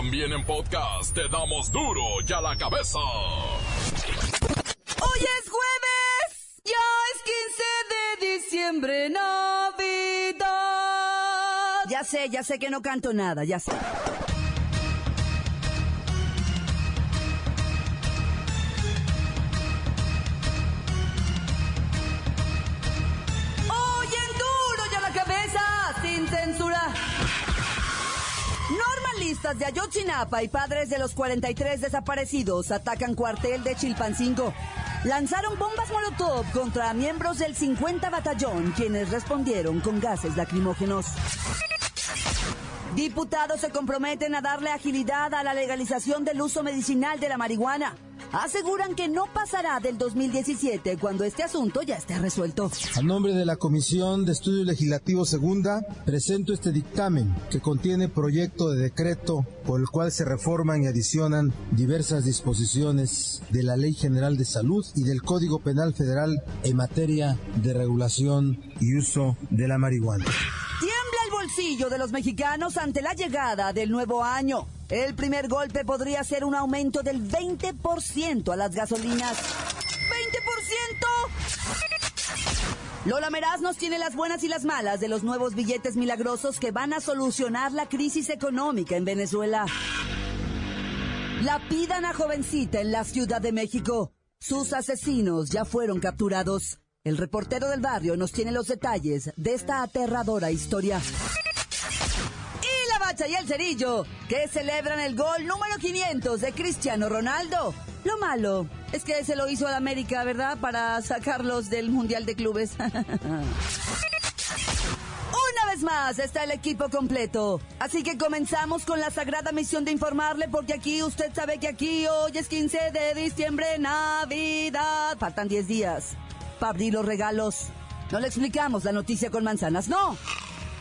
También en podcast te damos duro y a la cabeza. Hoy es jueves, ya es 15 de diciembre, Navidad. Ya sé, ya sé que no canto nada, ya sé. Hoy en duro y a la cabeza, sin censura. De Ayotzinapa y padres de los 43 desaparecidos atacan cuartel de Chilpancingo. Lanzaron bombas Molotov contra miembros del 50 Batallón, quienes respondieron con gases lacrimógenos. Diputados se comprometen a darle agilidad a la legalización del uso medicinal de la marihuana. Aseguran que no pasará del 2017 cuando este asunto ya esté resuelto. A nombre de la Comisión de Estudios Legislativos Segunda, presento este dictamen que contiene proyecto de decreto por el cual se reforman y adicionan diversas disposiciones de la Ley General de Salud y del Código Penal Federal en materia de regulación y uso de la marihuana. Tiembla el bolsillo de los mexicanos ante la llegada del nuevo año. El primer golpe podría ser un aumento del 20% a las gasolinas. ¡20%! Lola Meraz nos tiene las buenas y las malas de los nuevos billetes milagrosos que van a solucionar la crisis económica en Venezuela. La pidan a jovencita en la Ciudad de México. Sus asesinos ya fueron capturados. El reportero del barrio nos tiene los detalles de esta aterradora historia. Y el cerillo, que celebran el gol número 500 de Cristiano Ronaldo. Lo malo es que se lo hizo al América, ¿verdad? Para sacarlos del Mundial de Clubes. Una vez más está el equipo completo. Así que comenzamos con la sagrada misión de informarle, porque aquí usted sabe que aquí hoy es 15 de diciembre, Navidad. Faltan 10 días para abrir los regalos. No le explicamos la noticia con manzanas, no.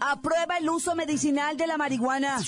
aprueba el uso medicinal de la marihuana.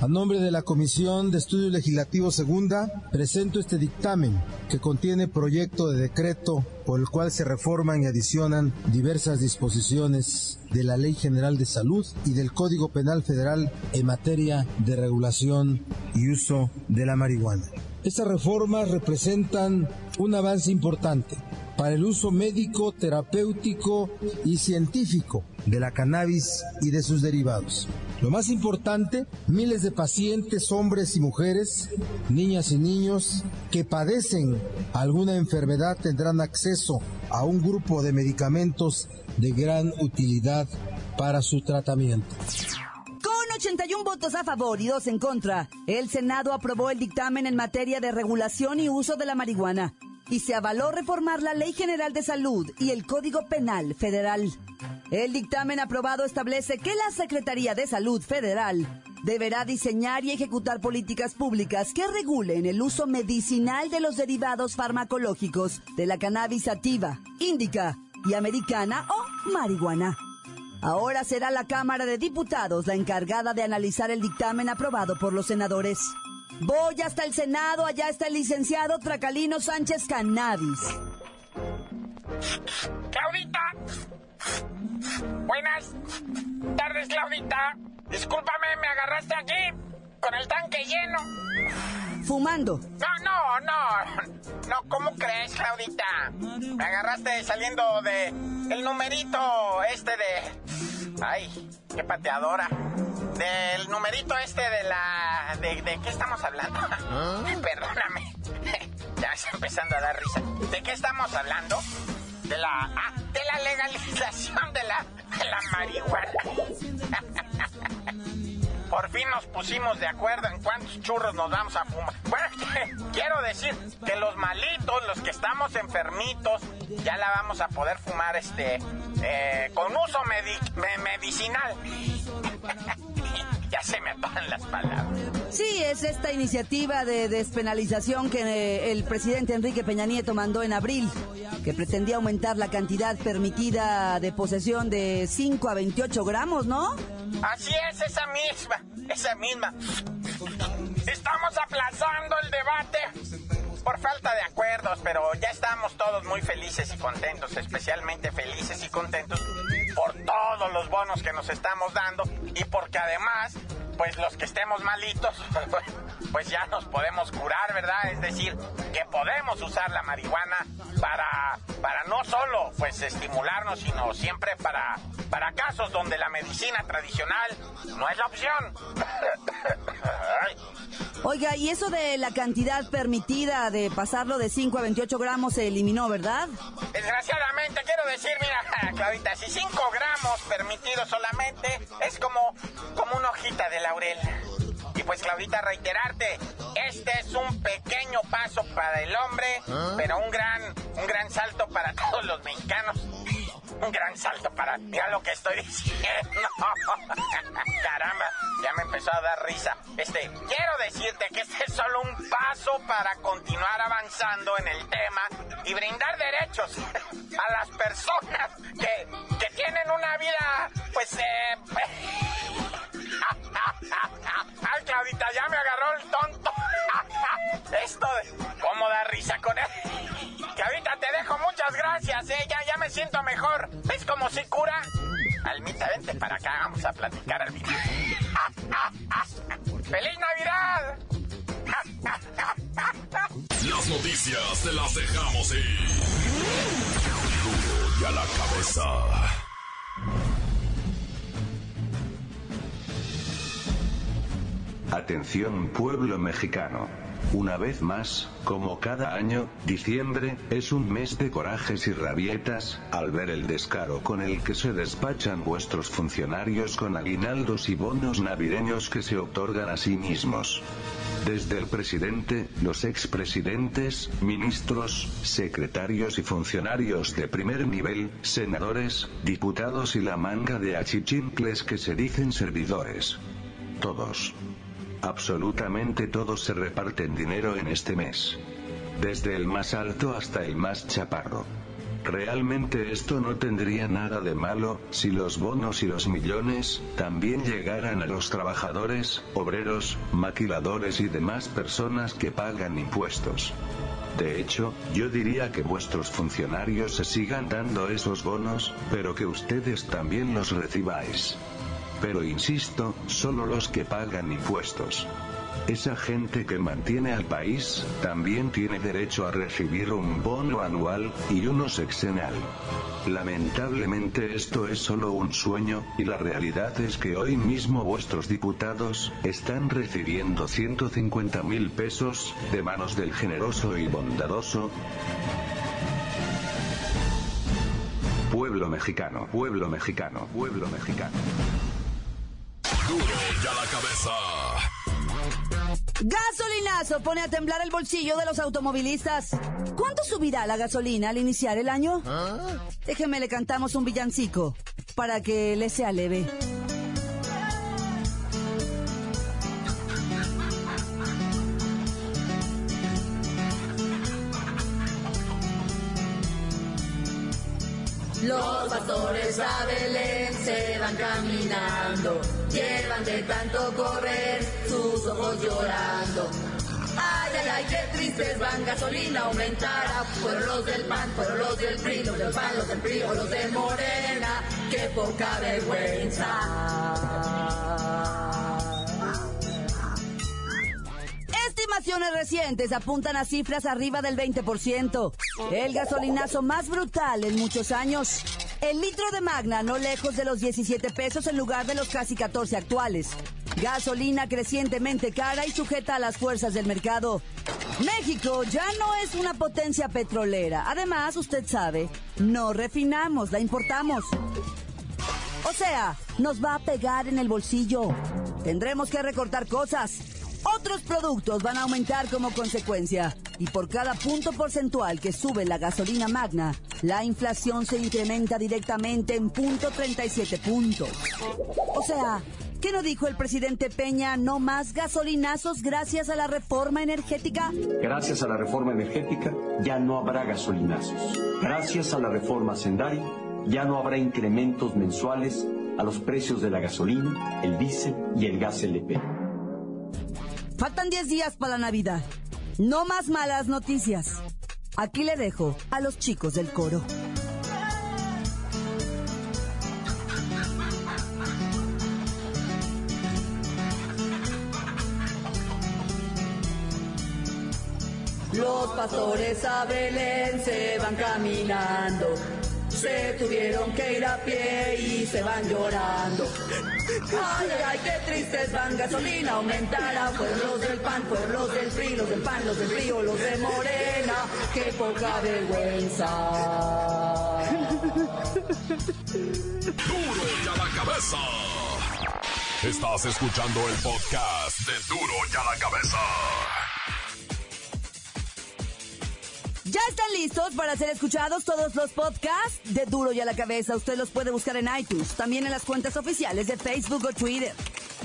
A nombre de la Comisión de Estudios Legislativos Segunda, presento este dictamen que contiene proyecto de decreto por el cual se reforman y adicionan diversas disposiciones de la Ley General de Salud y del Código Penal Federal en materia de regulación y uso de la marihuana. Estas reformas representan un avance importante para el uso médico, terapéutico y científico de la cannabis y de sus derivados. Lo más importante, miles de pacientes, hombres y mujeres, niñas y niños que padecen alguna enfermedad tendrán acceso a un grupo de medicamentos de gran utilidad para su tratamiento. Con 81 votos a favor y dos en contra, el Senado aprobó el dictamen en materia de regulación y uso de la marihuana y se avaló reformar la Ley General de Salud y el Código Penal Federal. El dictamen aprobado establece que la Secretaría de Salud Federal deberá diseñar y ejecutar políticas públicas que regulen el uso medicinal de los derivados farmacológicos de la cannabis sativa, índica y americana o marihuana. Ahora será la Cámara de Diputados la encargada de analizar el dictamen aprobado por los senadores. Voy hasta el Senado, allá está el licenciado Tracalino Sánchez Cannabis. Claudita. Buenas tardes, Claudita. Discúlpame, me agarraste aquí con el tanque lleno. Fumando. No, no, no. No, ¿cómo crees, Claudita? Me agarraste saliendo de el numerito este de... Ay, qué pateadora. Del numerito este de la... ¿De, de qué estamos hablando? Ay, perdóname. ya está empezando a dar risa. ¿De qué estamos hablando? De la... Ah, de la legalización de la... De la marihuana. Por fin nos pusimos de acuerdo en cuántos churros nos vamos a fumar. Bueno, quiero decir que los malitos, los que estamos enfermitos, ya la vamos a poder fumar este eh, con uso me- medicinal. ya se me atoran las palabras. Sí, es esta iniciativa de despenalización que eh, el presidente Enrique Peña Nieto mandó en abril, que pretendía aumentar la cantidad permitida de posesión de 5 a 28 gramos, ¿no? Así es, esa misma, esa misma. Estamos aplazando el debate por falta de acuerdos, pero ya estamos todos muy felices y contentos, especialmente felices y contentos por todos los bonos que nos estamos dando y porque además, pues los que estemos malitos, pues ya nos podemos curar, ¿verdad? Es decir, que podemos usar la marihuana para, para no solo pues estimularnos, sino siempre para, para casos donde la medicina tradicional no es la opción. Oiga, y eso de la cantidad permitida de pasarlo de 5 a 28 gramos se eliminó, ¿verdad? Desgraciadamente, quiero decir, mira, Claudita, si 5 gramos permitidos solamente es como, hojita de laurel. Y pues Claudita, reiterarte, este es un pequeño paso para el hombre, pero un gran, un gran salto para todos los mexicanos. Un gran salto para... Mira lo que estoy diciendo. Caramba, ya me empezó a dar risa. Este, quiero decirte que este es solo un paso para continuar avanzando en el tema y brindar derechos a las personas que, que tienen una vida, pues, eh, Ay, Claudita, ya me agarró el tonto. Esto de cómo da risa con él. Claudita, te dejo muchas gracias, eh. Ya, ya me siento mejor. ¿Ves cómo se cura? Almita, vente para acá, vamos a platicar, Almita. ¡Feliz Navidad! Las noticias te las dejamos ir. Y a la cabeza. Atención pueblo mexicano. Una vez más, como cada año, diciembre, es un mes de corajes y rabietas, al ver el descaro con el que se despachan vuestros funcionarios con aguinaldos y bonos navideños que se otorgan a sí mismos. Desde el presidente, los expresidentes, ministros, secretarios y funcionarios de primer nivel, senadores, diputados y la manga de achichincles que se dicen servidores. Todos. Absolutamente todos se reparten dinero en este mes. Desde el más alto hasta el más chaparro. Realmente esto no tendría nada de malo, si los bonos y los millones, también llegaran a los trabajadores, obreros, maquiladores y demás personas que pagan impuestos. De hecho, yo diría que vuestros funcionarios se sigan dando esos bonos, pero que ustedes también los recibáis. Pero insisto, solo los que pagan impuestos. Esa gente que mantiene al país, también tiene derecho a recibir un bono anual, y uno sexenal. Lamentablemente esto es solo un sueño, y la realidad es que hoy mismo vuestros diputados, están recibiendo 150 mil pesos, de manos del generoso y bondadoso, pueblo mexicano, pueblo mexicano, pueblo mexicano. Duro y a la cabeza. Gasolinazo pone a temblar el bolsillo de los automovilistas. ¿Cuánto subirá la gasolina al iniciar el año? Déjeme le cantamos un villancico para que le sea leve. Los pastores a se van caminando, llevan de tanto correr sus ojos llorando. Ay, ay, ay, qué tristes van, gasolina aumentará. Fueron los del PAN, fueron los del PRI, los del PAN, los del PRI los de Morena. Qué poca vergüenza. Estimaciones recientes apuntan a cifras arriba del 20%. El gasolinazo más brutal en muchos años. El litro de Magna no lejos de los 17 pesos en lugar de los casi 14 actuales. Gasolina crecientemente cara y sujeta a las fuerzas del mercado. México ya no es una potencia petrolera. Además, usted sabe, no refinamos, la importamos. O sea, nos va a pegar en el bolsillo. Tendremos que recortar cosas. Otros productos van a aumentar como consecuencia. Y por cada punto porcentual que sube la gasolina magna, la inflación se incrementa directamente en punto 37 puntos. O sea, ¿Qué no dijo el presidente Peña? No más gasolinazos gracias a la reforma energética. Gracias a la reforma energética ya no habrá gasolinazos. Gracias a la reforma Sendai ya no habrá incrementos mensuales a los precios de la gasolina, el diésel y el gas LP. Faltan 10 días para la Navidad. No más malas noticias. Aquí le dejo a los chicos del coro. Los pastores a Belén se van caminando. Se tuvieron que ir a pie y se van llorando. Ay, ay, qué tristes van, gasolina aumentará. Pueblos del pan, pueblos del frío, los del pan, los del frío, los de Morena. Qué poca vergüenza. Duro y a la cabeza. Estás escuchando el podcast de Duro y a la cabeza. Ya están listos para ser escuchados todos los podcasts de Duro y a la cabeza. Usted los puede buscar en iTunes, también en las cuentas oficiales de Facebook o Twitter.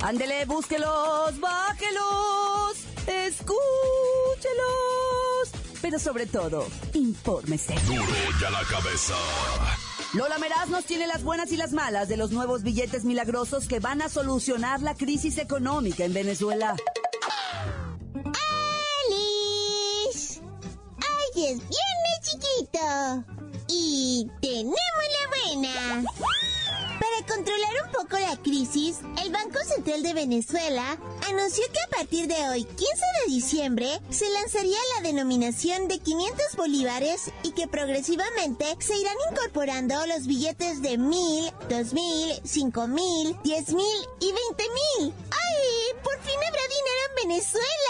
Ándele, búsquelos, bájelos, escúchelos. Pero sobre todo, infórmese. Duro y a la cabeza. Lola Meraz nos tiene las buenas y las malas de los nuevos billetes milagrosos que van a solucionar la crisis económica en Venezuela. Es viernes, chiquito! Y tenemos la buena. Para controlar un poco la crisis, el Banco Central de Venezuela anunció que a partir de hoy, 15 de diciembre, se lanzaría la denominación de 500 bolívares y que progresivamente se irán incorporando los billetes de 1000, 2000, 5000, 10000 y 20000. ¡Ay! ¡Por fin habrá dinero en Venezuela!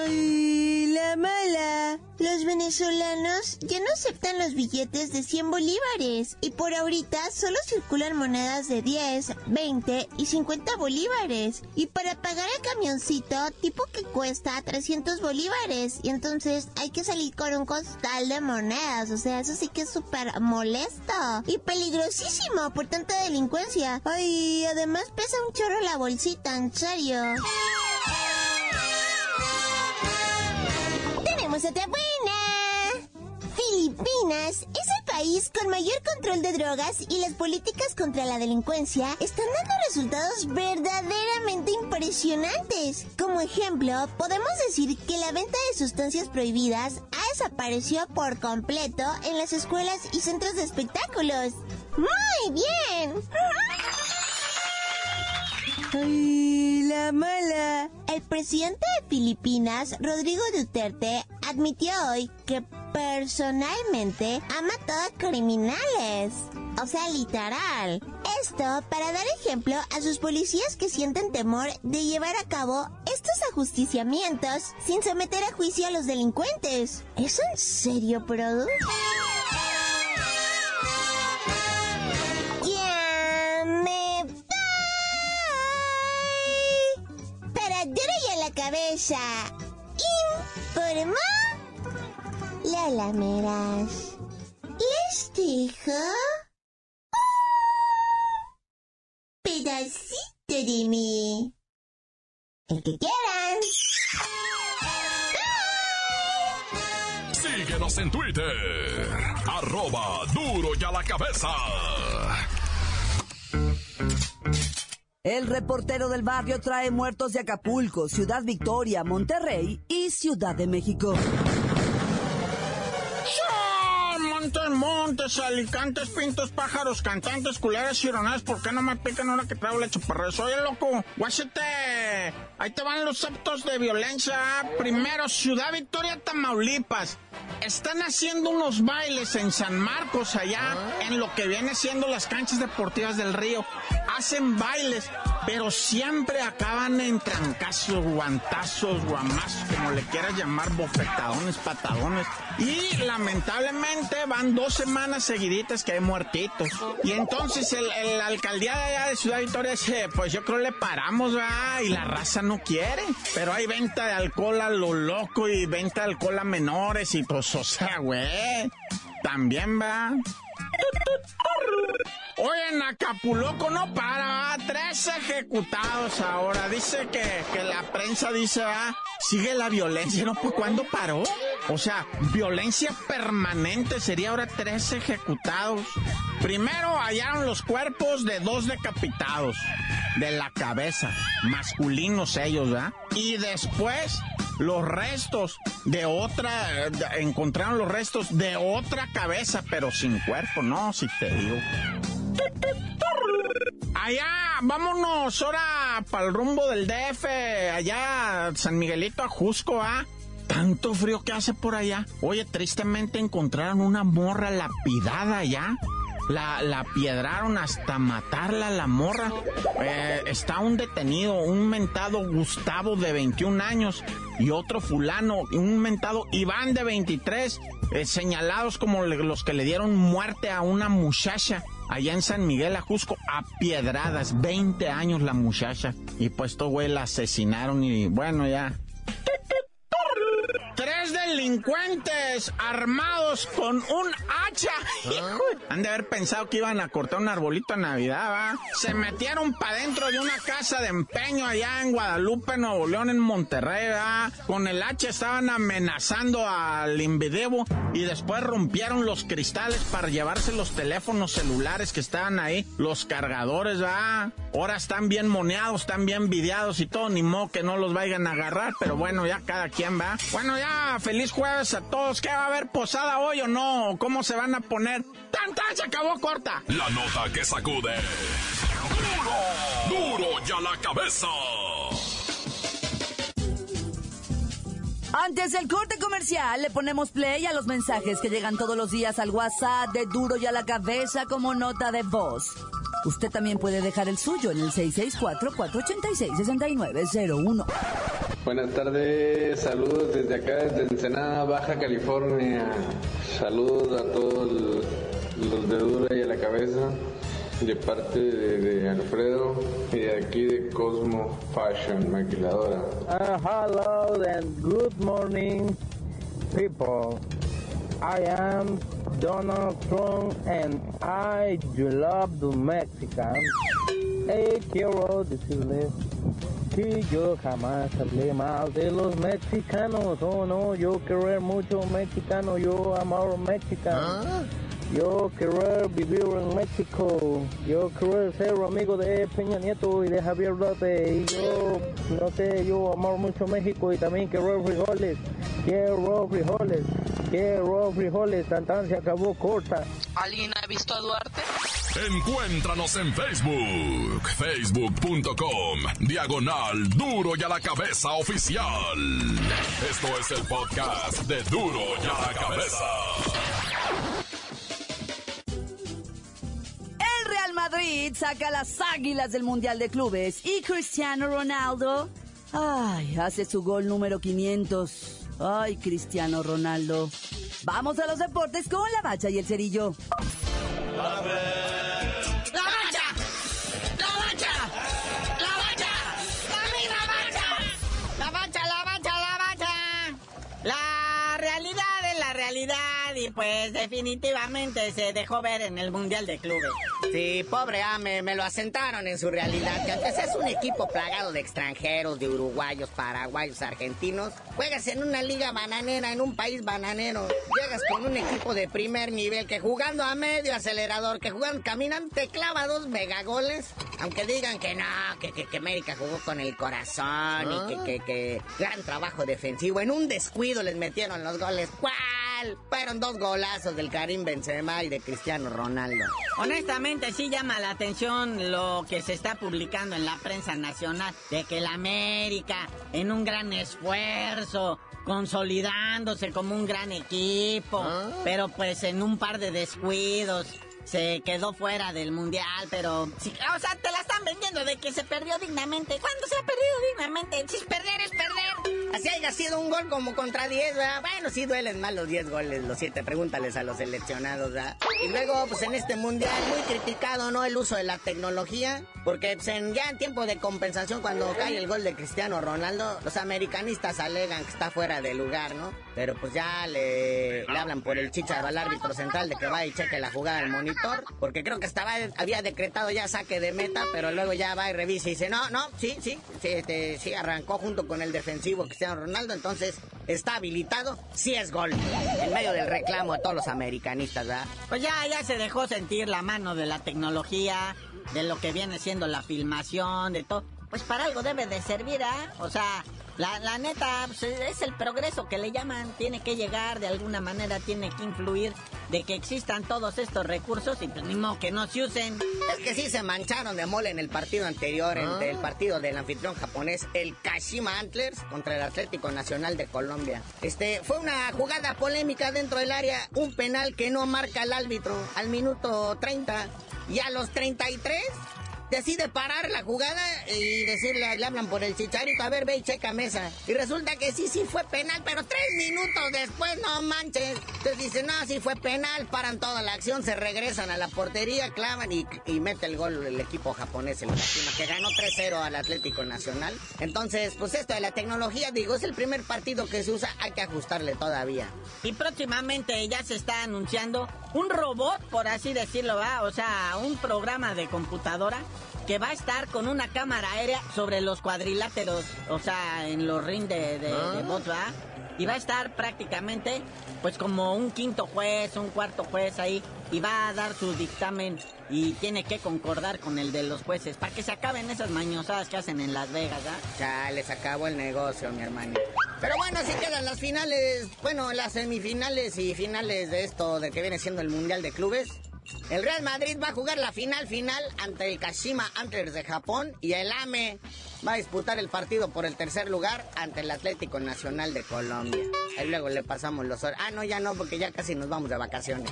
¡Ay, la mala! Los venezolanos ya no aceptan los billetes de 100 bolívares y por ahorita solo circulan monedas de 10, 20 y 50 bolívares. Y para pagar el camioncito, tipo que cuesta 300 bolívares. Y entonces hay que salir con un costal de monedas. O sea, eso sí que es súper molesto y peligrosísimo por tanta delincuencia. Ay, además pesa un chorro la bolsita, en serio. Otra buena. Filipinas es el país con mayor control de drogas y las políticas contra la delincuencia están dando resultados verdaderamente impresionantes. Como ejemplo, podemos decir que la venta de sustancias prohibidas ha desaparecido por completo en las escuelas y centros de espectáculos. ¡Muy bien! ¡Ay, la mala! El presidente de Filipinas, Rodrigo Duterte, admitió hoy que personalmente matado a criminales. O sea, literal. Esto para dar ejemplo a sus policías que sienten temor de llevar a cabo estos ajusticiamientos sin someter a juicio a los delincuentes. ¿Es en serio, Produ? La cabeza. Informó Lola Meras. Les dejo pedacito de mí. El que quieran. Síguenos en Twitter. Arroba duro y a la cabeza. El reportero del barrio trae muertos de Acapulco, Ciudad Victoria, Monterrey y Ciudad de México. Montes, montes, alicantes, pintos, pájaros, cantantes, culeras, chironadas, ¿por qué no me pican ahora que traigo la chaparreza? Oye, loco, guáchate, ahí te van los actos de violencia. Primero, Ciudad Victoria, Tamaulipas. Están haciendo unos bailes en San Marcos, allá, en lo que viene siendo las canchas deportivas del río. Hacen bailes, pero siempre acaban en trancazos, guantazos, guamazos, como le quieras llamar, bofetadones, patadones. Y lamentablemente van dos semanas seguiditas que hay muertitos. Y entonces el, el alcaldía de allá de Ciudad Victoria dice, pues yo creo le paramos, ¿verdad? Y la raza no quiere. Pero hay venta de alcohol a lo loco y venta de alcohol a menores y pues, o sea, güey, también va. Hoy en Acapulco no para, tres ejecutados ahora. Dice que, que la prensa dice, ah, sigue la violencia. No, pues ¿cuándo paró? O sea, violencia permanente sería ahora tres ejecutados. Primero hallaron los cuerpos de dos decapitados de la cabeza, masculinos ellos, ¿verdad? Y después los restos de otra, encontraron los restos de otra cabeza, pero sin cuerpo, no, si te digo. Allá, vámonos ahora para el rumbo del DF, allá San Miguelito a Jusco, ¿ah? Tanto frío que hace por allá. Oye, tristemente encontraron una morra lapidada allá. La, la piedraron hasta matarla la morra. Eh, está un detenido, un mentado Gustavo de 21 años y otro fulano, un mentado Iván de 23, eh, señalados como los que le dieron muerte a una muchacha allá en San Miguel Ajusco a piedradas, 20 años la muchacha. Y pues todo güey la asesinaron y bueno ya Tres delincuentes armados con un hacha. ¿Ah? Han de haber pensado que iban a cortar un arbolito a Navidad, ¿va? Se metieron para dentro de una casa de empeño allá en Guadalupe, Nuevo León, en Monterrey, ¿va? Con el hacha estaban amenazando al invidebo y después rompieron los cristales para llevarse los teléfonos celulares que estaban ahí, los cargadores, ¿va? Ahora están bien moneados, están bien videados y todo, ni modo que no los vayan a agarrar, pero bueno, ya cada quien va. Bueno, ya feliz jueves a todos. ¿Qué va a haber posada hoy o no? ¿Cómo se van a poner? ¡Tan, tan! Se acabó corta. La nota que sacude. ¡Duro! ¡Duro ya la cabeza! Antes del corte comercial, le ponemos play a los mensajes que llegan todos los días al WhatsApp de Duro y a la cabeza como nota de voz. Usted también puede dejar el suyo en el 664-486-6901. Buenas tardes, saludos desde acá, desde Ensenada, Baja California. Saludos a todos los de Dura y a la cabeza, de parte de, Alfredo y de aquí de Cosmo Fashion, maquiladora. Uh, hello and good morning, people. I am Donald Trump and I love the Mexicans. Hey, quiero decirles que yo jamás hablé mal de los mexicanos. Oh, no, yo quiero mucho mexicano, yo amo mexicano. ¿Ah? Yo quiero vivir en México. Yo quiero ser amigo de Peña Nieto y de Javier López. Y yo, no sé, yo amo mucho México y también quiero frijoles. Quiero frijoles. Quiero frijoles. Tantan se acabó corta. ¿Alguien ha visto a Duarte? Encuéntranos en Facebook. Facebook.com. Diagonal Duro y a la cabeza oficial. Esto es el podcast de Duro y a la cabeza. Madrid saca las águilas del Mundial de Clubes y Cristiano Ronaldo, ay, hace su gol número 500. Ay, Cristiano Ronaldo. Vamos a los deportes con la bacha y el cerillo. ¡La bacha! ¡La bacha! ¡La bacha! ¡La bacha! ¡La bacha, la bacha, la bacha! La realidad es la realidad y pues definitivamente se dejó ver en el Mundial de Clubes. Sí, pobre Ame, me lo asentaron en su realidad, que aunque seas un equipo plagado de extranjeros, de uruguayos, paraguayos, argentinos, juegas en una liga bananera, en un país bananero, llegas con un equipo de primer nivel que jugando a medio acelerador, que jugando, caminan, te clava dos megagoles, aunque digan que no, que, que, América jugó con el corazón y que, que, que gran trabajo defensivo, en un descuido les metieron los goles, Fueron dos golazos del Karim Benzema y de Cristiano Ronaldo. Honestamente, sí llama la atención lo que se está publicando en la prensa nacional de que la América, en un gran esfuerzo, consolidándose como un gran equipo, ah. pero pues en un par de descuidos se quedó fuera del mundial, pero o sea, te la están vendiendo de que se perdió dignamente. ¿Cuándo se ha perdido dignamente? Si perder es perder. Así haya sido un gol como contra 10, ¿verdad? Bueno, sí duelen más los 10 goles, los 7, pregúntales a los seleccionados, ¿verdad? Y luego, pues en este mundial, muy criticado, ¿no? El uso de la tecnología, porque pues, en, ya en tiempo de compensación, cuando cae el gol de Cristiano Ronaldo, los americanistas alegan que está fuera de lugar, ¿no? Pero pues ya le, le hablan por el chicha al árbitro central de que va y cheque la jugada del monitor, porque creo que estaba, había decretado ya saque de meta, pero luego ya va y revisa y dice, no, no, sí, sí, sí, este, sí arrancó junto con el defensivo Cristiano Ronaldo, entonces está habilitado, sí es gol. En medio del reclamo a todos los americanistas. Pues ya, ya se dejó sentir la mano de la tecnología, de lo que viene siendo la filmación, de todo. Pues para algo debe de servir, ¿ah? O sea, la, la neta, pues, es el progreso que le llaman, tiene que llegar de alguna manera, tiene que influir de que existan todos estos recursos y pues ni modo que no se usen. Es que sí se mancharon de mole en el partido anterior, en el partido del anfitrión japonés, el Kashima Antlers contra el Atlético Nacional de Colombia. Este, fue una jugada polémica dentro del área, un penal que no marca el árbitro al minuto 30 y a los 33 decide parar la jugada y decirle, le hablan por el chicharito, a ver, ve y checa mesa. Y resulta que sí, sí fue penal, pero tres minutos después, no manches. Entonces dicen, no, sí fue penal, paran toda la acción, se regresan a la portería, clavan y, y mete el gol el equipo japonés, el que ganó 3-0 al Atlético Nacional. Entonces, pues esto de la tecnología, digo, es el primer partido que se usa, hay que ajustarle todavía. Y próximamente ya se está anunciando un robot, por así decirlo, ¿va? O sea, un programa de computadora que va a estar con una cámara aérea sobre los cuadriláteros, o sea, en los rings de, de, de bots, ¿va? Y va a estar prácticamente, pues como un quinto juez, un cuarto juez ahí, y va a dar su dictamen y tiene que concordar con el de los jueces, para que se acaben esas mañosadas que hacen en Las Vegas, ¿ah? Ya les acabó el negocio, mi hermano. Pero bueno, así quedan las finales, bueno, las semifinales y finales de esto, de que viene siendo el Mundial de Clubes. El Real Madrid va a jugar la final final ante el Kashima Antlers de Japón y el AME va a disputar el partido por el tercer lugar ante el Atlético Nacional de Colombia. Ahí luego le pasamos los hor- Ah, no, ya no, porque ya casi nos vamos de vacaciones.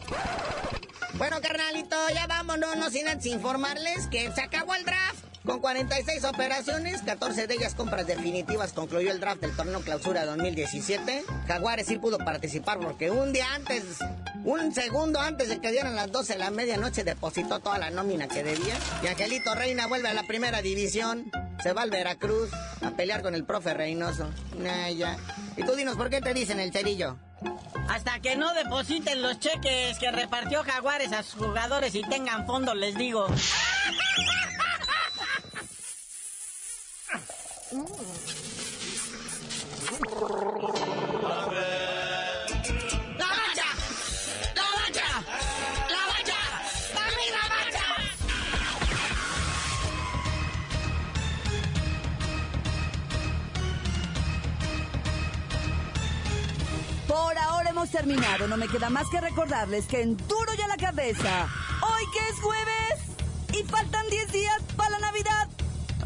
Bueno, carnalito, ya vámonos, no sin antes informarles que se acabó el draft. Con 46 operaciones, 14 de ellas compras definitivas, concluyó el draft del torneo Clausura 2017. Jaguares sí pudo participar porque un día antes, un segundo antes de que dieran las 12 de la medianoche, depositó toda la nómina que debía. Y Angelito Reina vuelve a la primera división. Se va al Veracruz a pelear con el profe Reynoso. Nah, ya. Y tú dinos, ¿por qué te dicen el cerillo? Hasta que no depositen los cheques que repartió Jaguares a sus jugadores y tengan fondo, les digo. ¡La bacha! ¡La bacha! ¡La bacha! ¡Dame la bacha! Por ahora hemos terminado. No me queda más que recordarles que en duro ya la cabeza. Hoy que es jueves y faltan 10 días para la Navidad.